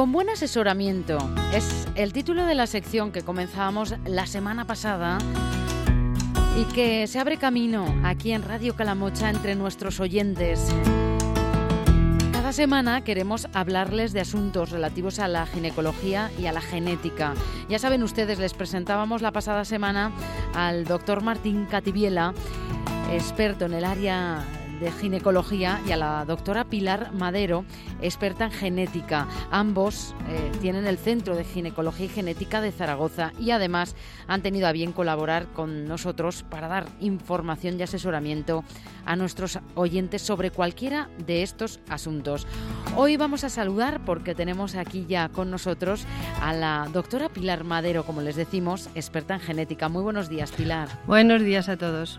Con buen asesoramiento es el título de la sección que comenzábamos la semana pasada y que se abre camino aquí en Radio Calamocha entre nuestros oyentes. Cada semana queremos hablarles de asuntos relativos a la ginecología y a la genética. Ya saben ustedes, les presentábamos la pasada semana al doctor Martín Cativiela, experto en el área de ginecología y a la doctora Pilar Madero, experta en genética. Ambos eh, tienen el Centro de Ginecología y Genética de Zaragoza y además han tenido a bien colaborar con nosotros para dar información y asesoramiento a nuestros oyentes sobre cualquiera de estos asuntos. Hoy vamos a saludar porque tenemos aquí ya con nosotros a la doctora Pilar Madero, como les decimos, experta en genética. Muy buenos días, Pilar. Buenos días a todos.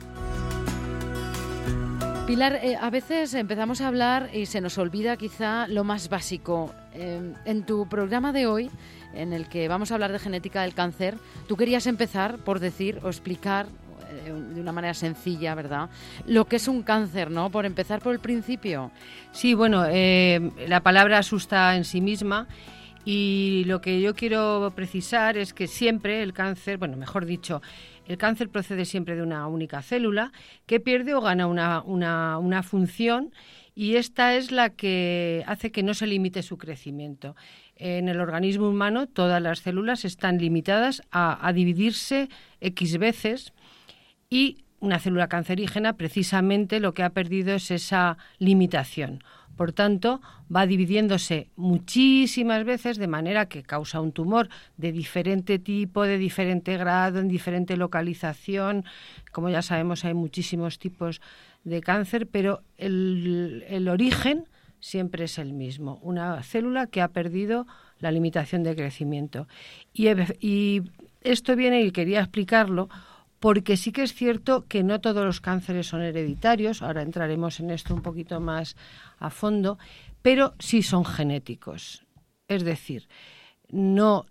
Pilar, eh, a veces empezamos a hablar y se nos olvida quizá lo más básico. Eh, en tu programa de hoy, en el que vamos a hablar de genética del cáncer, tú querías empezar por decir o explicar eh, de una manera sencilla, ¿verdad? Lo que es un cáncer, ¿no? Por empezar por el principio. Sí, bueno, la palabra asusta en sí misma y lo que yo quiero precisar es que siempre el cáncer, bueno, mejor dicho, el cáncer procede siempre de una única célula que pierde o gana una, una, función y esta es la que hace que no se limite su crecimiento. En el organismo humano todas las células están limitadas a, a dividirse X veces y una célula cancerígena precisamente lo que ha perdido es esa limitación. Por tanto, va dividiéndose muchísimas veces de manera que causa un tumor de diferente tipo, de diferente grado, en diferente localización. Como ya sabemos, hay muchísimos tipos de cáncer, pero el, origen siempre es el mismo, una célula que ha perdido la limitación de crecimiento. Y, y esto viene, y quería explicarlo, porque sí que es cierto que no todos los cánceres son hereditarios, ahora entraremos en esto un poquito más a fondo, pero sí son genéticos. Es decir, no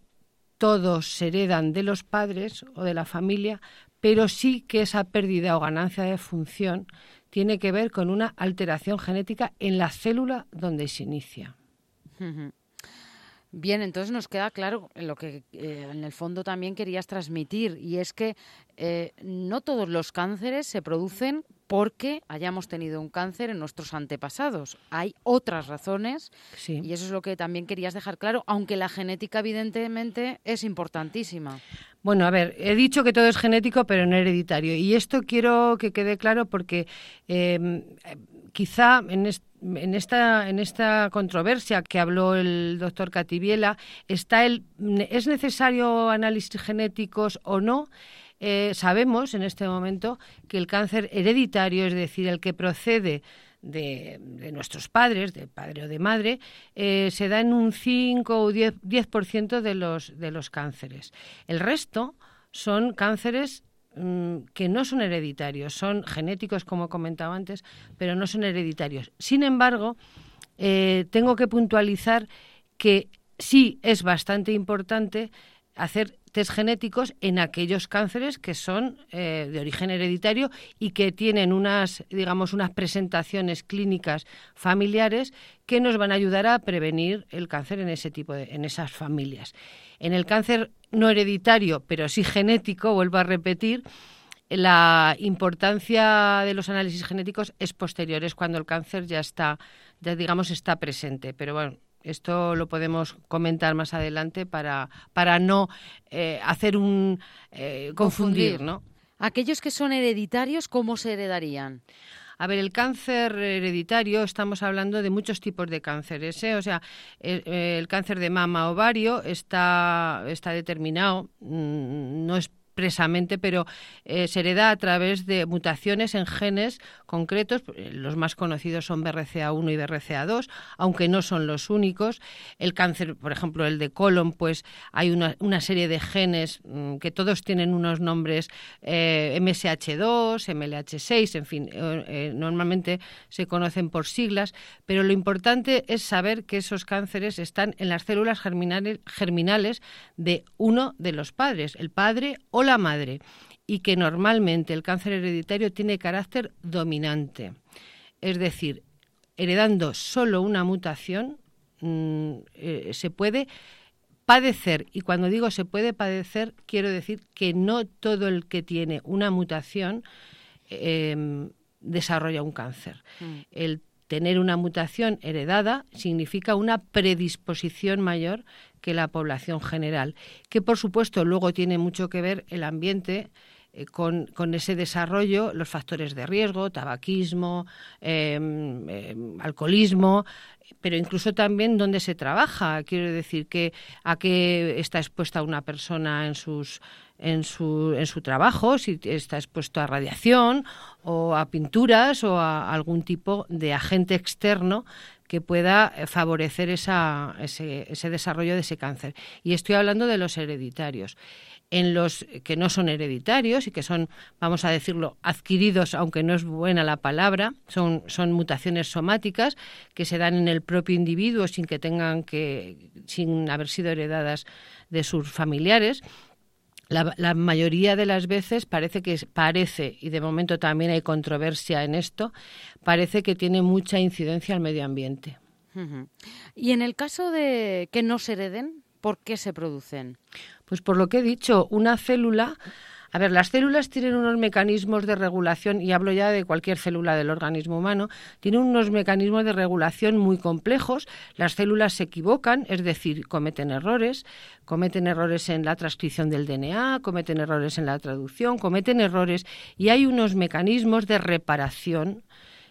todos se heredan de los padres o de la familia, pero sí que esa pérdida o ganancia de función tiene que ver con una alteración genética en la célula donde se inicia. Bien, entonces nos queda claro lo que eh, en el fondo también querías transmitir y es que eh, no todos los cánceres se producen porque hayamos tenido un cáncer en nuestros antepasados. Hay otras razones y eso es lo que también querías dejar claro, aunque la genética evidentemente es importantísima. Bueno, a ver, he dicho que todo es genético pero no hereditario y esto quiero que quede claro porque eh, quizá en, en, esta, en esta controversia que habló el doctor Cativiela está el ¿es necesario análisis genéticos o no? Eh, sabemos en este momento que el cáncer hereditario, es decir, el que procede de, nuestros padres, de padre o de madre, eh, se da en un 5 o 10%, 10 de, los, de los cánceres. El resto son cánceres que no son hereditarios, son genéticos, como comentaba antes, pero no son hereditarios. Sin embargo, eh, tengo que puntualizar que sí es bastante importante hacer test genéticos en aquellos cánceres que son eh, de origen hereditario y que tienen unas, digamos, unas presentaciones clínicas familiares que nos van a ayudar a prevenir el cáncer en ese tipo de, en esas familias. En el cáncer no hereditario, pero sí genético, vuelvo a repetir, la importancia de los análisis genéticos es posterior, es cuando el cáncer ya está, ya digamos, está presente. Pero bueno, esto lo podemos comentar más adelante para, para no eh, hacer un eh, confundir, ¿no? Aquellos que son hereditarios, ¿cómo se heredarían? A ver, el cáncer hereditario, estamos hablando de muchos tipos de cánceres. ¿eh? O sea, el, cáncer de mama ovario está, está determinado, mm, no es expresamente, pero eh, se hereda a través de mutaciones en genes concretos. Los más conocidos son BRCA1 y BRCA2, aunque no son los únicos. El cáncer, por ejemplo, el de colon, pues hay una, una serie de genes mm, que todos tienen unos nombres eh, MSH2, MLH6, en fin, eh, normalmente se conocen por siglas, pero lo importante es saber que esos cánceres están en las células germinales, germinales de uno de los padres, el padre o la madre y que normalmente el cáncer hereditario tiene carácter dominante. Es decir, heredando solo una mutación, mm, eh, se puede padecer, y cuando digo se puede padecer, quiero decir que no todo el que tiene una mutación em, desarrolla un cáncer. Mm. El tener una mutación heredada significa una predisposición mayor que la población general, que por supuesto luego tiene mucho que ver el ambiente eh, con, ese desarrollo, los factores de riesgo, tabaquismo, em, em, alcoholismo, pero incluso también dónde se trabaja. Quiero decir que a qué está expuesta una persona en sus en su, en su trabajo, si está expuesto a radiación o a pinturas o a algún tipo de agente externo que pueda favorecer esa, ese, ese desarrollo de ese cáncer. Y estoy hablando de los hereditarios en los que no son hereditarios y que son, vamos a decirlo, adquiridos, aunque no es buena la palabra, son, son mutaciones somáticas que se dan en el propio individuo sin que tengan que, sin haber sido heredadas de sus familiares. La, la, mayoría de las veces parece que parece y de momento también hay controversia en esto parece que tiene mucha incidencia al medio ambiente. Y en el caso de que no se hereden por qué se producen pues por lo que he dicho, una célula a ver, las células tienen unos mecanismos de regulación, y hablo ya de cualquier célula del organismo humano, tienen unos mecanismos de regulación muy complejos. Las células se equivocan, es decir, cometen errores, cometen errores en la transcripción del DNA, cometen errores en la traducción, cometen errores, y hay unos mecanismos de reparación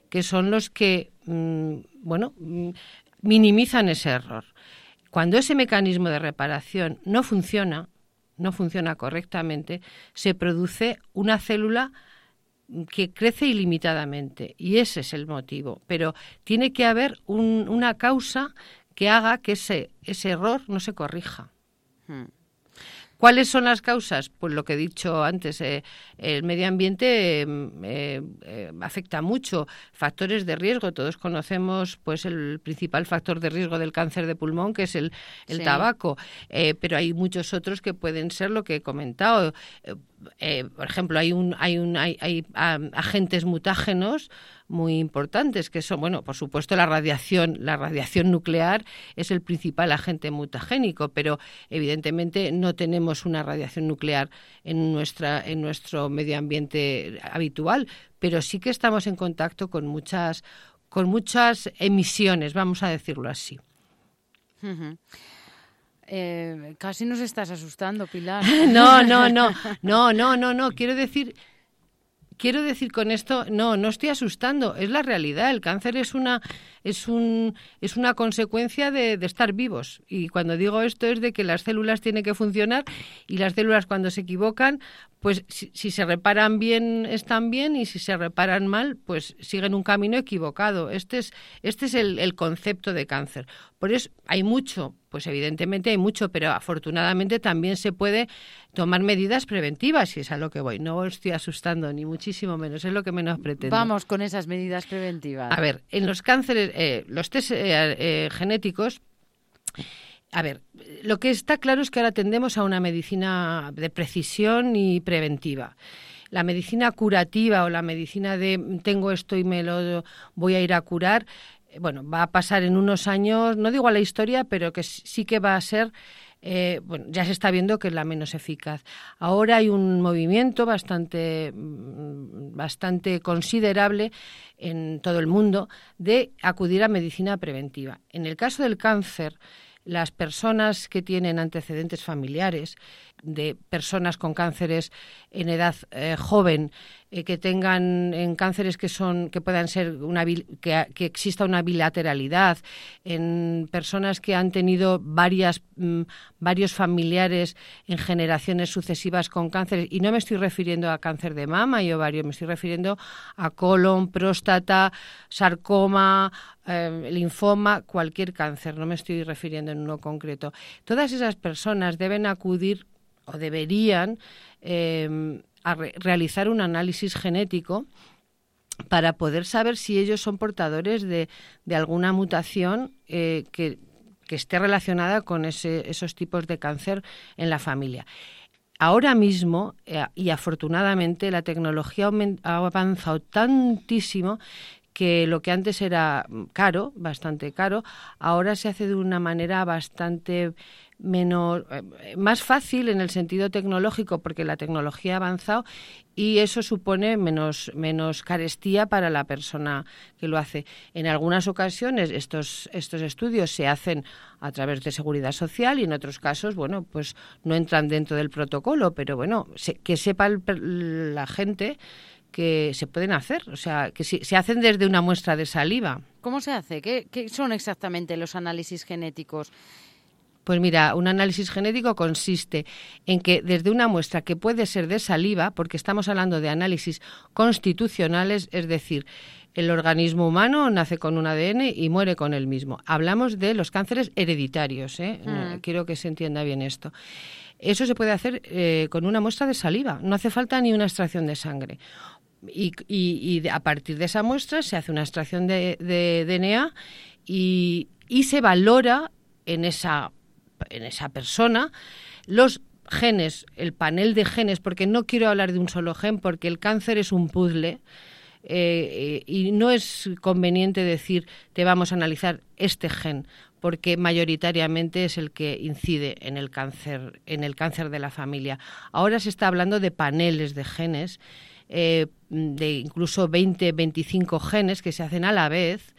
que son los que, mm, bueno, mm, minimizan ese error. Cuando ese mecanismo de reparación no funciona, no funciona correctamente, se produce una célula que crece ilimitadamente y ese es el motivo. Pero tiene que haber una causa que haga que ese, ese error no se corrija. Hmm. ¿Cuáles son las causas? Pues lo que he dicho antes, eh, el medio ambiente em, eh, eh, afecta mucho. Factores de riesgo, todos conocemos pues el principal factor de riesgo del cáncer de pulmón, que es el, tabaco, pero hay muchos otros que pueden ser lo que he comentado. Por ejemplo, hay, un, hay, un, hay, hay agentes mutágenos muy importantes, que son, bueno, por supuesto la radiación, la radiación nuclear es el principal agente mutagénico, pero evidentemente no tenemos una radiación nuclear en nuestra en nuestro medio ambiente habitual, pero sí que estamos en contacto con muchas con muchas emisiones, vamos a decirlo así. Eh, casi nos estás asustando, Pilar. no, no, no, no, no, no, no. Quiero decir quiero decir con esto, no, no estoy asustando, es la realidad. El cáncer es una, es un, es una consecuencia de, de, estar vivos. Y cuando digo esto es de que las células tienen que funcionar y las células cuando se equivocan, pues si, se reparan bien están bien y si se reparan mal, pues siguen un camino equivocado. Este es, este es el, el concepto de cáncer. Por eso hay mucho, pues evidentemente hay mucho, pero afortunadamente también se puede tomar medidas preventivas, si es a lo que voy. No estoy asustando, ni muchísimo menos, es lo que menos pretendo. Vamos con esas medidas preventivas. A ver, en los cánceres, eh, los test eh, eh, genéticos, a ver, lo que está claro es que ahora tendemos a una medicina de precisión y preventiva. La medicina curativa o la medicina de tengo esto y me lo voy a ir a curar, bueno, va a pasar en unos años, no digo a la historia, pero que sí que va a ser eh, bueno, ya se está viendo que es la menos eficaz. Ahora hay un movimiento bastante, mm, bastante considerable en todo el mundo de acudir a medicina preventiva. En el caso del cáncer, las personas que tienen antecedentes familiares de personas con cánceres en edad eh, joven eh, que tengan en cánceres que son que puedan ser una que, que exista una bilateralidad en personas que han tenido varias mm, varios familiares en generaciones sucesivas con cánceres y no me estoy refiriendo a cáncer de mama y ovario me estoy refiriendo a colon próstata sarcoma eh, linfoma cualquier cáncer no me estoy refiriendo en uno concreto. Todas esas personas deben acudir o deberían a realizar un análisis genético para poder saber si ellos son portadores de, de alguna mutación eh, que, que, esté relacionada con ese, esos tipos de cáncer en la familia. Ahora mismo, eh, y afortunadamente, la tecnología ha avanzado tantísimo que lo que antes era caro, bastante caro, ahora se hace de una manera bastante menos eh, más fácil en el sentido tecnológico porque la tecnología ha avanzado y eso supone menos menos carestía para la persona que lo hace. En algunas ocasiones estos estos estudios se hacen a través de seguridad social y en otros casos, bueno, pues no entran dentro del protocolo, pero bueno, que sepa la gente que se pueden hacer, o sea, que se hacen desde una muestra de saliva. ¿Cómo se hace? ¿Qué, ¿Qué, son exactamente los análisis genéticos? Pues mira, un análisis genético consiste en que desde una muestra que puede ser de saliva, porque estamos hablando de análisis constitucionales, es decir, el organismo humano nace con un ADN y muere con el mismo. Hablamos de los cánceres hereditarios, ¿eh? Mm. quiero que se entienda bien esto. Eso se puede hacer eh, con una muestra de saliva, no hace falta ni una extracción de sangre. Y, a partir de esa muestra se hace una extracción de, DNA y, y se valora en esa en esa persona los genes, el panel de genes, porque no quiero hablar de un solo gen, porque el cáncer es un puzzle. Eh, y no es conveniente decir te vamos a analizar este gen porque mayoritariamente es el que incide en el cáncer en el cáncer de la familia ahora se está hablando de paneles de genes eh, de incluso 20 25 genes que se hacen a la vez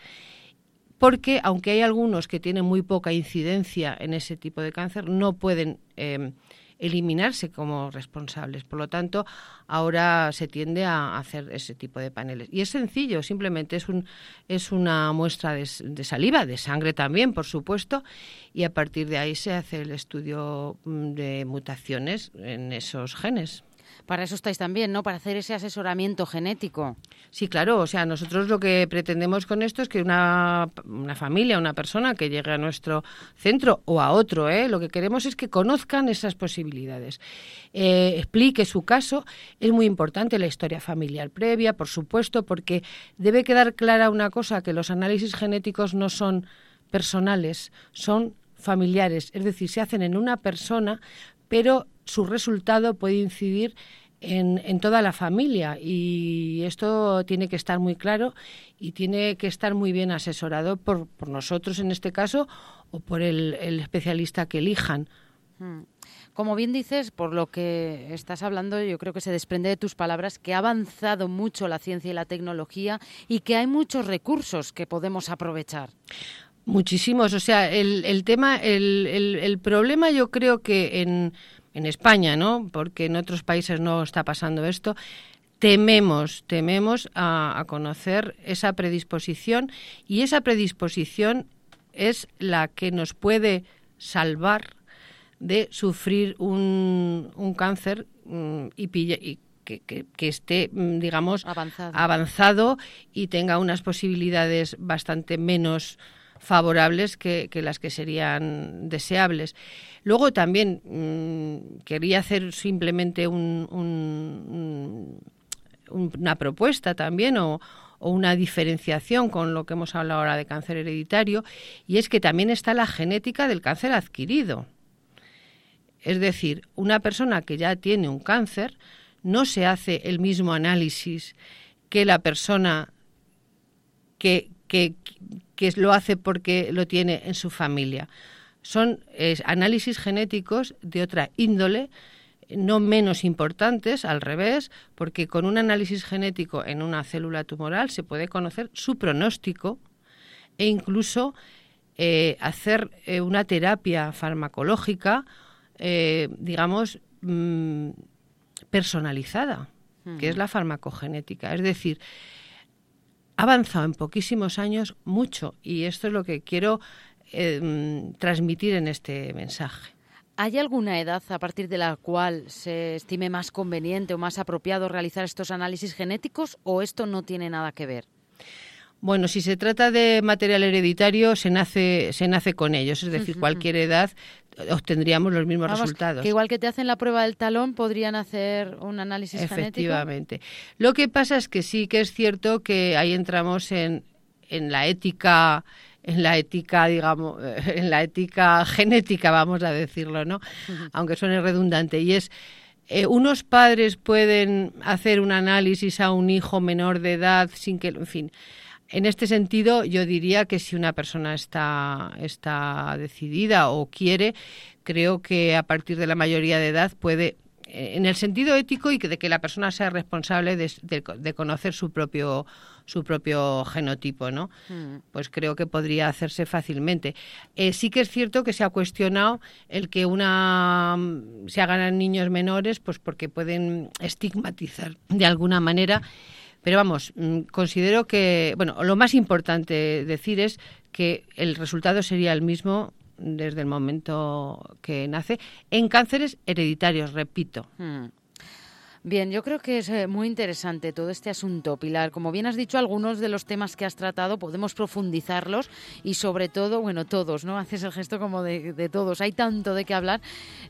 porque aunque hay algunos que tienen muy poca incidencia en ese tipo de cáncer, no pueden em, eliminarse como responsables. Por lo tanto, ahora se tiende a hacer ese tipo de paneles. Y es sencillo, simplemente es, un, es una muestra de, saliva, de sangre también, por supuesto, y a partir de ahí se hace el estudio mm, de mutaciones en esos genes. Para eso estáis también, ¿no? Para hacer ese asesoramiento genético. Sí, claro. O sea, nosotros lo que pretendemos con esto es que una, una familia, una persona que llegue a nuestro centro o a otro, ¿eh? lo que queremos es que conozcan esas posibilidades. Eh, explique su caso. Es muy importante la historia familiar previa, por supuesto, porque debe quedar clara una cosa, que los análisis genéticos no son personales, son familiares, es decir, se hacen en una persona, pero su resultado puede incidir en, toda la familia y esto tiene que estar muy claro y tiene que estar muy bien asesorado por, nosotros en este caso o por el, especialista que elijan. Hmm. Como bien dices, por lo que estás hablando, yo creo que se desprende de tus palabras que ha avanzado mucho la ciencia y la tecnología y que hay muchos recursos que podemos aprovechar. Muchísimos. O sea, el, el tema, el, el, problema yo creo que en, en España, ¿no? Porque en otros países no está pasando esto. Tememos, tememos a, conocer esa predisposición y esa predisposición es la que nos puede salvar de sufrir un, un cáncer mm, y, y que, que, esté, mm, digamos, avanzado. avanzado. y tenga unas posibilidades bastante menos favorables que, las que serían deseables. Luego también mm, quería hacer simplemente un, una propuesta también o, una diferenciación con lo que hemos hablado ahora de cáncer hereditario, y es que también está la genética del cáncer adquirido. Es decir, una persona que ya tiene un cáncer no se hace el mismo análisis que la persona que, que, que lo hace porque lo tiene en su familia. Son análisis genéticos de otra índole, no menos importantes, al revés, porque con un análisis genético en una célula tumoral se puede conocer su pronóstico e incluso eh, hacer eh, una terapia farmacológica, eh, digamos, mm, personalizada, que es la farmacogenética. Es decir, ha avanzado en poquísimos años mucho y esto es lo que quiero em, transmitir en este mensaje. ¿Hay alguna edad a partir de la cual se estime más conveniente o más apropiado realizar estos análisis genéticos o esto no tiene nada que ver? Bueno, si se trata de material hereditario, se nace, se nace con ellos, es decir, cualquier edad obtendríamos los mismos resultados. Que igual que te hacen la prueba del talón, podrían hacer un análisis Efectivamente. Lo que pasa es que sí que es cierto que ahí entramos en, en la ética en la ética, digamos, en la ética genética, vamos a decirlo, ¿no? Aunque suene redundante. Y es, eh, unos padres pueden hacer un análisis a un hijo menor de edad sin que, en fin, En este sentido, yo diría que si una persona está, está decidida o quiere, creo que a partir de la mayoría de edad puede eh, en el sentido ético y de que la persona sea responsable de, conocer su propio su propio genotipo, ¿no? Mm. Pues creo que podría hacerse fácilmente. Eh, sí que es cierto que se ha cuestionado el que una se hagan niños menores, pues porque pueden estigmatizar de alguna manera. Pero vamos, mm, considero que, bueno, lo más importante decir es que el resultado sería el mismo desde el momento que nace en cánceres hereditarios, repito. Hmm. Bien, yo creo que es eh, muy interesante todo este asunto, Pilar. Como bien has dicho, algunos de los temas que has tratado podemos profundizarlos y sobre todo, bueno, todos, ¿no? Haces el gesto como de, todos. Hay tanto de qué hablar.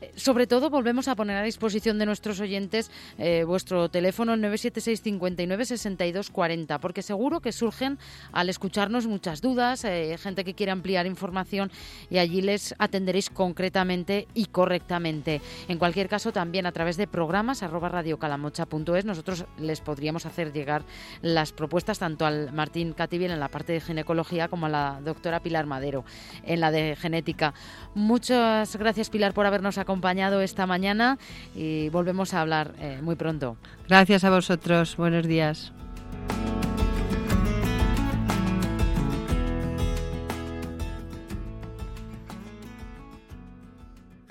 Eh, sobre todo, volvemos a poner a disposición de nuestros oyentes eh, vuestro teléfono 976 59 62 40, porque seguro que surgen al escucharnos muchas dudas, gente que quiere ampliar información y allí les atenderéis concretamente y correctamente. En cualquier caso, también a través de programas arroba radio calamocha.es, nosotros les podríamos hacer llegar las propuestas tanto al Martín Cativiel en la parte de ginecología como a la doctora Pilar Madero en la de genética. Muchas gracias Pilar por habernos acompañado esta mañana y volvemos a hablar eh, muy pronto. Gracias a vosotros. Buenos días.